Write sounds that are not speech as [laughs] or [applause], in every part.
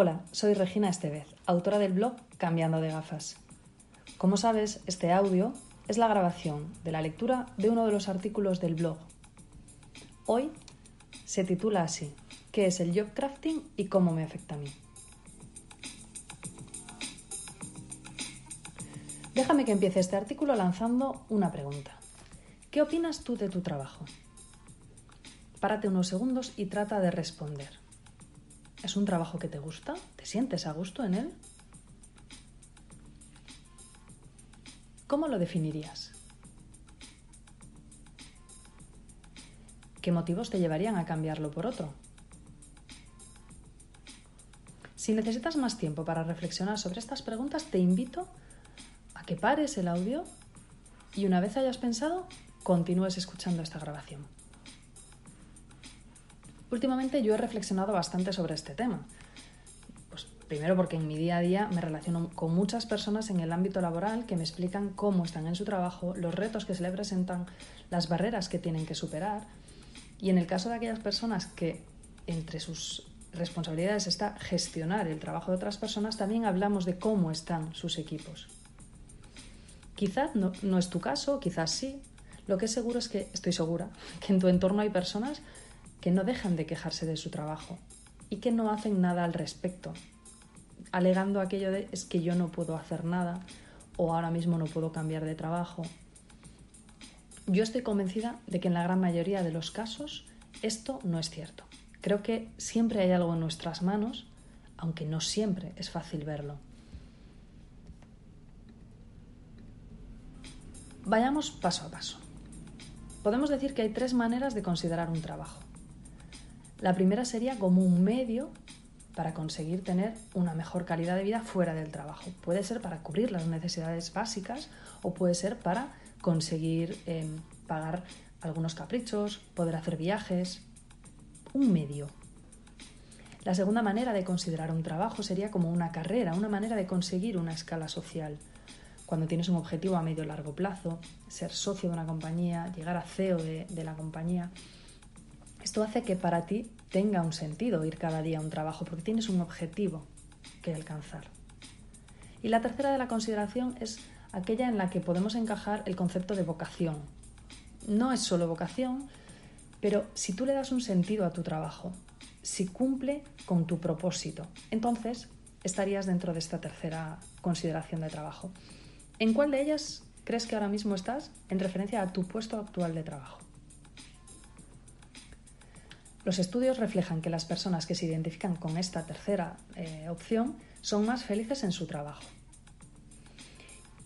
Hola, soy Regina Estevez, autora del blog Cambiando de gafas. Como sabes, este audio es la grabación de la lectura de uno de los artículos del blog. Hoy se titula así, ¿qué es el job crafting y cómo me afecta a mí? Déjame que empiece este artículo lanzando una pregunta. ¿Qué opinas tú de tu trabajo? Párate unos segundos y trata de responder. ¿Es un trabajo que te gusta? ¿Te sientes a gusto en él? ¿Cómo lo definirías? ¿Qué motivos te llevarían a cambiarlo por otro? Si necesitas más tiempo para reflexionar sobre estas preguntas, te invito a que pares el audio y una vez hayas pensado, continúes escuchando esta grabación. Últimamente yo he reflexionado bastante sobre este tema. Pues primero porque en mi día a día me relaciono con muchas personas en el ámbito laboral que me explican cómo están en su trabajo, los retos que se le presentan, las barreras que tienen que superar. Y en el caso de aquellas personas que entre sus responsabilidades está gestionar el trabajo de otras personas, también hablamos de cómo están sus equipos. Quizás no, no es tu caso, quizás sí. Lo que es seguro es que estoy segura que en tu entorno hay personas que no dejan de quejarse de su trabajo y que no hacen nada al respecto, alegando aquello de es que yo no puedo hacer nada o ahora mismo no puedo cambiar de trabajo. Yo estoy convencida de que en la gran mayoría de los casos esto no es cierto. Creo que siempre hay algo en nuestras manos, aunque no siempre es fácil verlo. Vayamos paso a paso. Podemos decir que hay tres maneras de considerar un trabajo. La primera sería como un medio para conseguir tener una mejor calidad de vida fuera del trabajo. Puede ser para cubrir las necesidades básicas o puede ser para conseguir eh, pagar algunos caprichos, poder hacer viajes. Un medio. La segunda manera de considerar un trabajo sería como una carrera, una manera de conseguir una escala social. Cuando tienes un objetivo a medio o largo plazo, ser socio de una compañía, llegar a CEO de la compañía, esto hace que para ti tenga un sentido ir cada día a un trabajo porque tienes un objetivo que alcanzar. Y la tercera de la consideración es aquella en la que podemos encajar el concepto de vocación. No es solo vocación, pero si tú le das un sentido a tu trabajo, si cumple con tu propósito, entonces estarías dentro de esta tercera consideración de trabajo. ¿En cuál de ellas crees que ahora mismo estás en referencia a tu puesto actual de trabajo? Los estudios reflejan que las personas que se identifican con esta tercera eh, opción son más felices en su trabajo.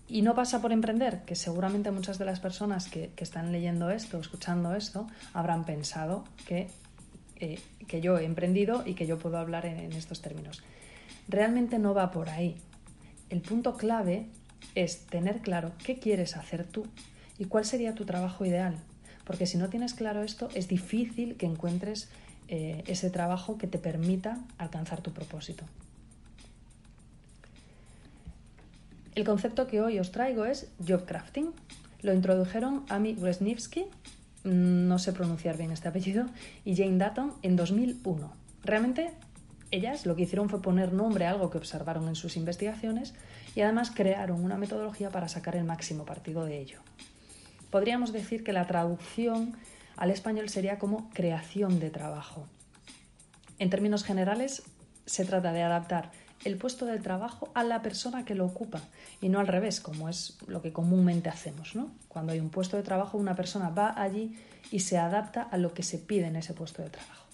Y no pasa por emprender, que seguramente muchas de las personas que, están leyendo esto, escuchando esto, habrán pensado que, eh, que, yo he emprendido y que yo puedo hablar en estos términos. Realmente no va por ahí. El punto clave es tener claro qué quieres hacer tú y cuál sería tu trabajo ideal, porque si no tienes claro esto, es difícil que encuentres eh, ese trabajo que te permita alcanzar tu propósito. El concepto que hoy os traigo es job crafting. Lo introdujeron Amy Wresniewski, mm, no sé pronunciar bien este apellido, y Jane Dutton en 2001. Realmente ellas lo que hicieron fue poner nombre a algo que observaron en sus investigaciones y además crearon una metodología para sacar el máximo partido de ello. Podríamos decir que la traducción al español sería como creación de trabajo. En términos generales, se trata de adaptar el puesto de trabajo a la persona que lo ocupa y no al revés, como es lo que comúnmente hacemos. Cuando hay un puesto de trabajo, una persona va allí y se adapta a lo que se pide en ese puesto de trabajo.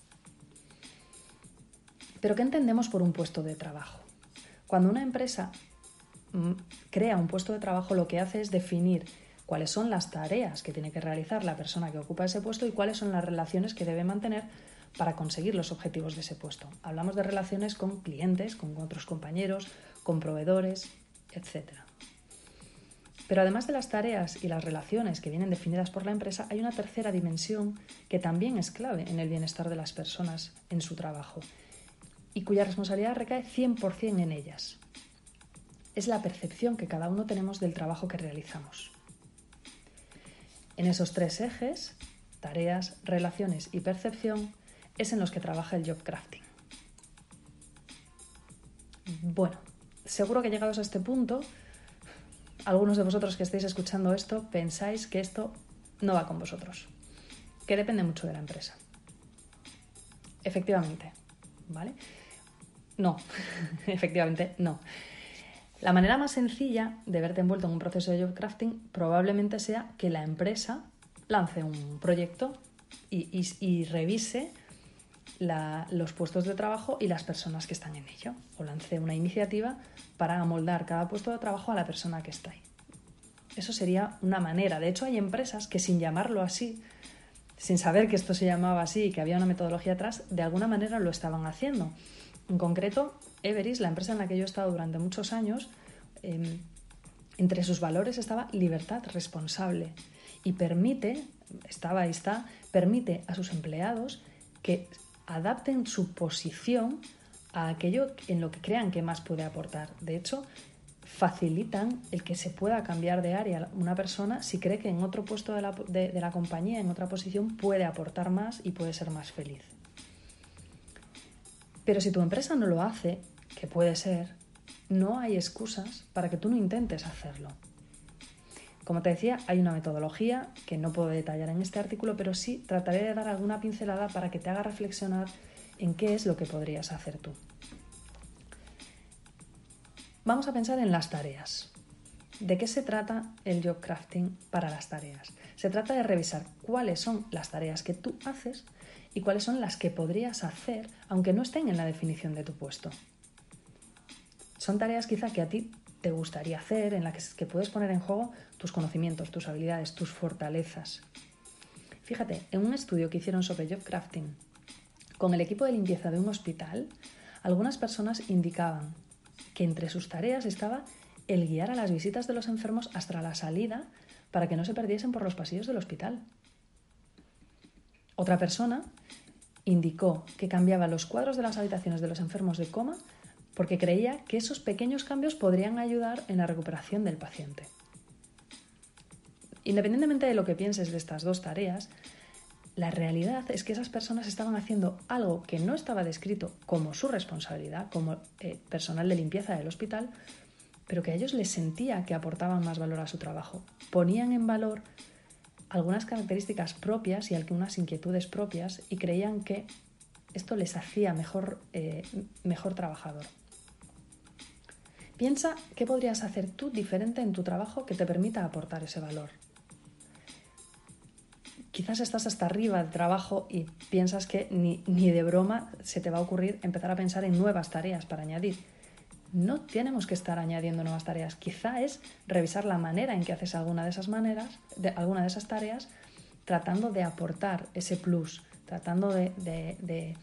Pero ¿qué entendemos por un puesto de trabajo? Cuando una empresa mm, crea un puesto de trabajo, lo que hace es definir cuáles son las tareas que tiene que realizar la persona que ocupa ese puesto y cuáles son las relaciones que debe mantener para conseguir los objetivos de ese puesto. Hablamos de relaciones con clientes, con otros compañeros, con proveedores, etc. Pero además de las tareas y las relaciones que vienen definidas por la empresa, hay una tercera dimensión que también es clave en el bienestar de las personas en su trabajo y cuya responsabilidad recae 100% en ellas. Es la percepción que cada uno tenemos del trabajo que realizamos. En esos tres ejes, tareas, relaciones y percepción, es en los que trabaja el job crafting. Bueno, seguro que llegados a este punto, algunos de vosotros que estáis escuchando esto pensáis que esto no va con vosotros, que depende mucho de la empresa. Efectivamente, ¿vale? No, [laughs] efectivamente no. La manera más sencilla de verte envuelto en un proceso de job crafting probablemente sea que la empresa lance un proyecto y, revise los puestos de trabajo y las personas que están en ello. O lance una iniciativa para amoldar cada puesto de trabajo a la persona que está ahí. Eso sería una manera. De hecho, hay empresas que sin llamarlo así, sin saber que esto se llamaba así y que había una metodología atrás, de alguna manera lo estaban haciendo. En concreto, Everis, la empresa en la que yo he estado durante muchos años, em, entre sus valores estaba libertad responsable y permite, estaba y está, permite a sus empleados que adapten su posición a aquello en lo que crean que más puede aportar. De hecho, facilitan el que se pueda cambiar de área una persona si cree que en otro puesto de la, de la compañía, en otra posición, puede aportar más y puede ser más feliz. Pero si tu empresa no lo hace, que puede ser, no hay excusas para que tú no intentes hacerlo. Como te decía, hay una metodología que no puedo detallar en este artículo, pero sí trataré de dar alguna pincelada para que te haga reflexionar en qué es lo que podrías hacer tú. Vamos a pensar en las tareas. ¿De qué se trata el job crafting para las tareas? Se trata de revisar cuáles son las tareas que tú haces y cuáles son las que podrías hacer aunque no estén en la definición de tu puesto. Son tareas quizá que a ti te gustaría hacer, en las que, puedes poner en juego tus conocimientos, tus habilidades, tus fortalezas. Fíjate, en un estudio que hicieron sobre job crafting con el equipo de limpieza de un hospital, algunas personas indicaban que entre sus tareas estaba el guiar a las visitas de los enfermos hasta la salida para que no se perdiesen por los pasillos del hospital. Otra persona indicó que cambiaba los cuadros de las habitaciones de los enfermos de coma porque creía que esos pequeños cambios podrían ayudar en la recuperación del paciente. Independientemente de lo que pienses de estas dos tareas, la realidad es que esas personas estaban haciendo algo que no estaba descrito como su responsabilidad, como eh, personal de limpieza del hospital, pero que a ellos les sentía que aportaban más valor a su trabajo. Ponían en valor algunas características propias y algunas inquietudes propias y creían que esto les hacía mejor, eh, mejor trabajador. Piensa qué podrías hacer tú diferente en tu trabajo que te permita aportar ese valor. Quizás estás hasta arriba del trabajo y piensas que ni, ni de broma se te va a ocurrir empezar a pensar en nuevas tareas para añadir no tenemos que estar añadiendo nuevas tareas. Quizá es revisar la manera en que haces alguna de esas maneras, de, alguna de esas tareas, tratando de aportar ese plus, tratando de,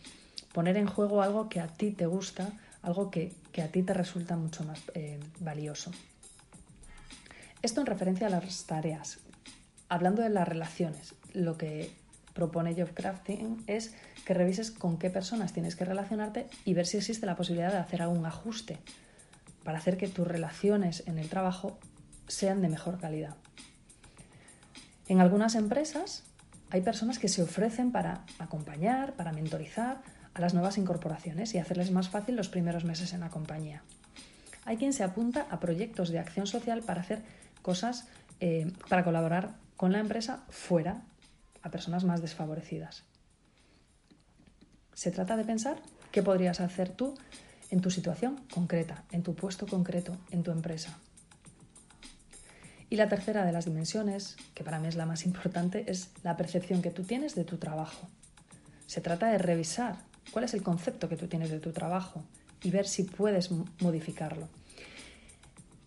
poner en juego algo que a ti te gusta, algo que, a ti te resulta mucho más eh, valioso. Esto en referencia a las tareas. Hablando de las relaciones, lo que propone Job Crafting es que revises con qué personas tienes que relacionarte y ver si existe la posibilidad de hacer algún ajuste para hacer que tus relaciones en el trabajo sean de mejor calidad. En algunas empresas hay personas que se ofrecen para acompañar, para mentorizar a las nuevas incorporaciones y hacerles más fácil los primeros meses en la compañía. Hay quien se apunta a proyectos de acción social para hacer cosas, eh, para colaborar con la empresa fuera a personas más desfavorecidas. Se trata de pensar qué podrías hacer tú en tu situación concreta, en tu puesto concreto, en tu empresa. Y la tercera de las dimensiones, que para mí es la más importante, es la percepción que tú tienes de tu trabajo. Se trata de revisar cuál es el concepto que tú tienes de tu trabajo y ver si puedes modificarlo.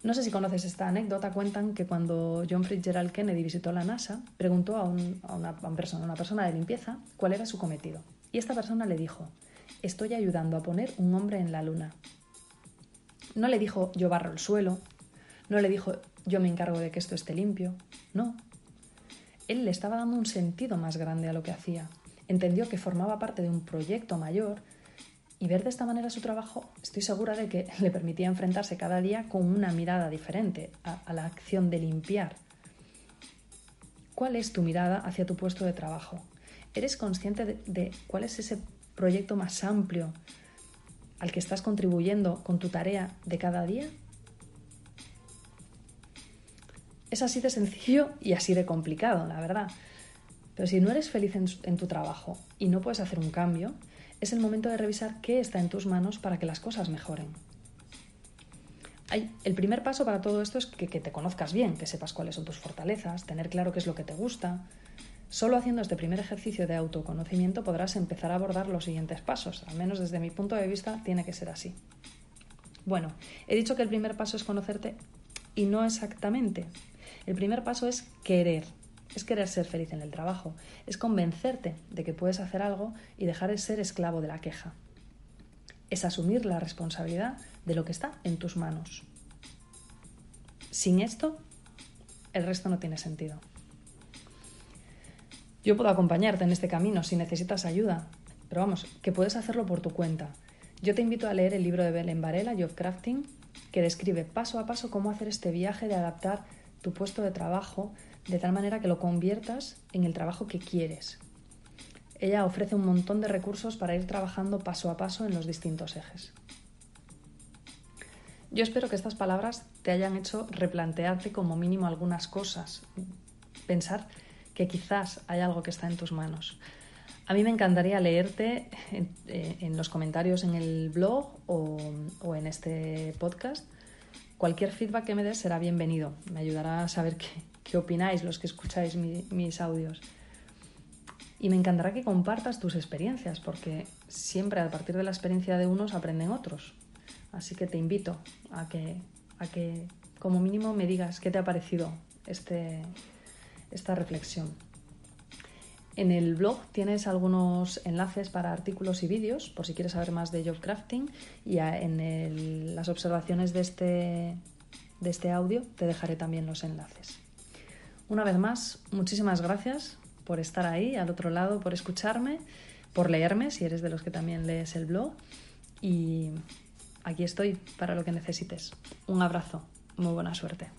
No sé si conoces esta anécdota, cuentan que cuando John Fitzgerald Kennedy visitó la NASA, preguntó a, una, persona, una persona de limpieza cuál era su cometido. Y esta persona le dijo, estoy ayudando a poner un hombre en la luna. No le dijo, yo barro el suelo, no le dijo, yo me encargo de que esto esté limpio, no. Él le estaba dando un sentido más grande a lo que hacía. Entendió que formaba parte de un proyecto mayor y ver de esta manera su trabajo, estoy segura de que le permitía enfrentarse cada día con una mirada diferente a, la acción de limpiar. ¿Cuál es tu mirada hacia tu puesto de trabajo? ¿Eres consciente de, cuál es ese proyecto más amplio al que estás contribuyendo con tu tarea de cada día? Es así de sencillo y así de complicado, la verdad. Pero si no eres feliz en, tu trabajo y no puedes hacer un cambio, es el momento de revisar qué está en tus manos para que las cosas mejoren. el primer paso para todo esto es que, que te conozcas bien, que sepas cuáles son tus fortalezas, tener claro qué es lo que te gusta. Solo haciendo este primer ejercicio de autoconocimiento podrás empezar a abordar los siguientes pasos. Al menos desde mi punto de vista tiene que ser así. Bueno, he dicho que el primer paso es conocerte y no exactamente. El primer paso es querer, es querer ser feliz en el trabajo, es convencerte de que puedes hacer algo y dejar de ser esclavo de la queja. Es asumir la responsabilidad de lo que está en tus manos. Sin esto, el resto no tiene sentido. Yo puedo acompañarte en este camino si necesitas ayuda, pero vamos, que puedes hacerlo por tu cuenta. Yo te invito a leer el libro de Belén Varela, Job Crafting, que describe paso a paso cómo hacer este viaje de adaptar tu puesto de trabajo de tal manera que lo conviertas en el trabajo que quieres. Ella ofrece un montón de recursos para ir trabajando paso a paso en los distintos ejes. Yo espero que estas palabras te hayan hecho replantearte como mínimo algunas cosas, pensar que quizás hay algo que está en tus manos. A mí me encantaría leerte en, eh, los comentarios en el blog o, o en este podcast Cualquier feedback que me des será bienvenido. Me ayudará a saber qué, opináis los que escucháis mis audios. Y me encantará que compartas tus experiencias, porque siempre a partir de la experiencia de unos aprenden otros. Así que te invito a que, a que como mínimo me digas qué te ha parecido este, esta reflexión. En el blog tienes algunos enlaces para artículos y vídeos, por si quieres saber más de job crafting, y en las observaciones de este, de este audio te dejaré también los enlaces. Una vez más, muchísimas gracias por estar ahí, al otro lado, por escucharme, por leerme, si eres de los que también lees el blog, y aquí estoy para lo que necesites. Un abrazo, muy buena suerte.